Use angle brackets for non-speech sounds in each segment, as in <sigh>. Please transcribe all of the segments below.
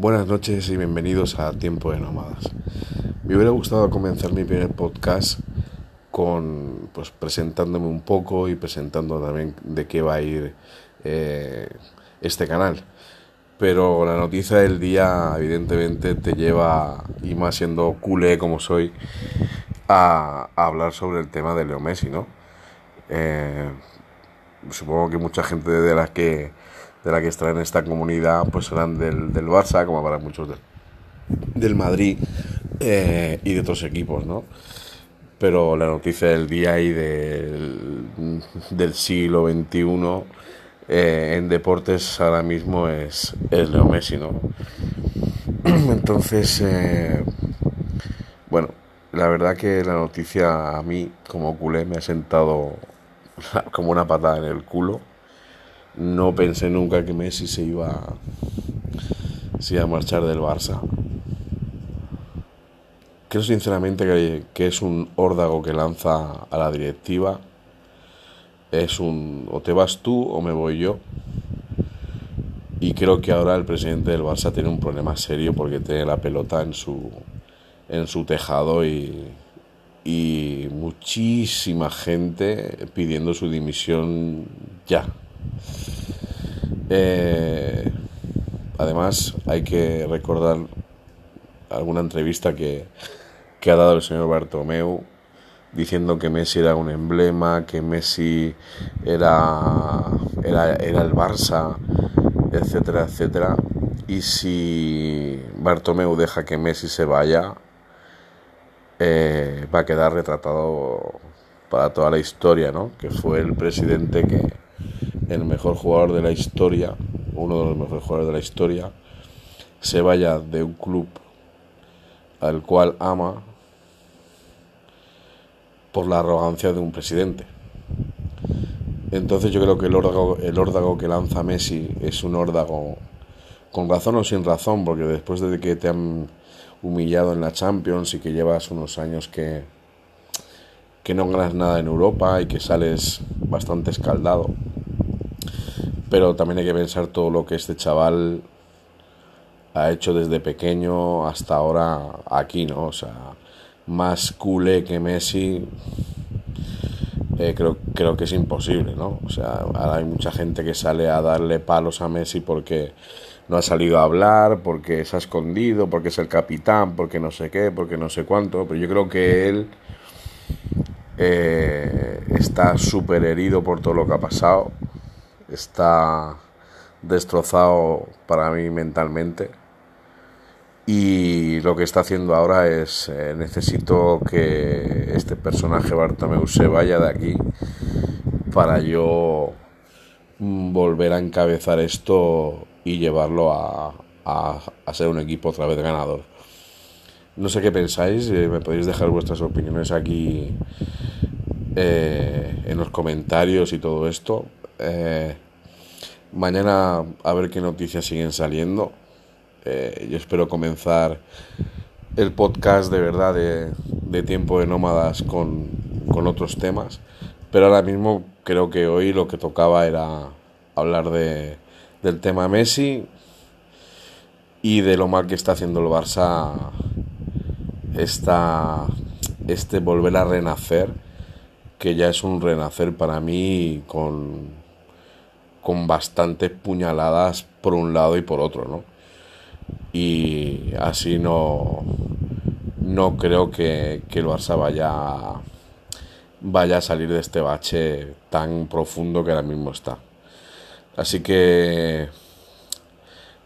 Buenas noches y bienvenidos a Tiempo de Nómadas. Me hubiera gustado comenzar mi primer podcast con pues presentándome un poco y presentando también de qué va a ir eh, este canal. Pero la noticia del día evidentemente te lleva, y más siendo culé como soy, a, hablar sobre el tema de Leo Messi, ¿no? Eh, supongo que mucha gente de la que de la que está en esta comunidad pues serán del, del Barça, como para muchos del, Madrid eh, y de otros equipos, ¿no? Pero la noticia del día y del, del siglo XXI eh, en deportes ahora mismo es, es Leo Messi, ¿no? <clears throat> Entonces, eh, bueno, la verdad que la noticia a mí como culé me ha sentado <laughs> como una patada en el culo. No pensé nunca que Messi se iba, se iba a marchar del Barça. Creo sinceramente que, es un órdago que lanza a la directiva. Es un o te vas tú o me voy yo. Y creo que ahora el presidente del Barça tiene un problema serio porque tiene la pelota en su, en su tejado y, y muchísima gente pidiendo su dimisión ya. Eh, además, hay que recordar alguna entrevista que, que ha dado el señor Bartomeu diciendo que Messi era un emblema, que Messi era, era, el Barça, etcétera, etcétera. Y si Bartomeu deja que Messi se vaya, eh, va a quedar retratado para toda la historia, ¿no? Que fue el presidente que, el mejor jugador de la historia, uno de los mejores jugadores de la historia, se vaya de un club al cual ama por la arrogancia de un presidente. Entonces yo creo que el órdago, el órdago que lanza Messi es un órdago con razón o sin razón, porque después de que te han humillado en la Champions y que llevas unos años que, que no ganas nada en Europa y que sales bastante escaldado. Pero también hay que pensar todo lo que este chaval ha hecho desde pequeño hasta ahora aquí, ¿no? O sea, más culé que Messi, eh, creo, creo que es imposible, ¿no? O sea, ahora hay mucha gente que sale a darle palos a Messi porque no ha salido a hablar, porque se ha escondido, porque es el capitán, porque no sé qué, porque no sé cuánto, pero yo creo que él eh, está súper herido por todo lo que ha pasado, está destrozado para mí mentalmente y lo que está haciendo ahora es eh, necesito que este personaje Bartomeu se vaya de aquí para yo volver a encabezar esto y llevarlo a, a, ser un equipo otra vez ganador. No sé qué pensáis, eh, me podéis dejar vuestras opiniones aquí eh, en los comentarios y todo esto. Eh, mañana a ver qué noticias siguen saliendo. yo espero comenzar el podcast de verdad de, de tiempo de nómadas con, con otros temas. Pero ahora mismo creo que hoy lo que tocaba era hablar de, del tema Messi y de lo mal que está haciendo el Barça esta, este volver a renacer, que ya es un renacer para mí con, con bastantes puñaladas por un lado y por otro, ¿no? Y así no, no creo que, que el Barça vaya, vaya a salir de este bache tan profundo que ahora mismo está. Así que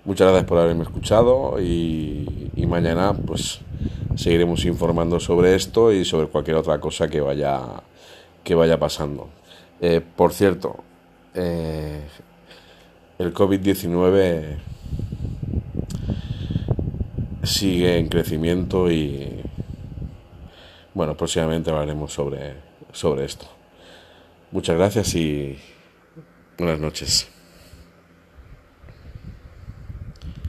muchas gracias por haberme escuchado y, mañana pues seguiremos informando sobre esto y sobre cualquier otra cosa que vaya que vaya pasando. Eh, por cierto, eh, el COVID-19 sigue en crecimiento y bueno, próximamente hablaremos sobre, sobre esto. Muchas gracias y buenas noches.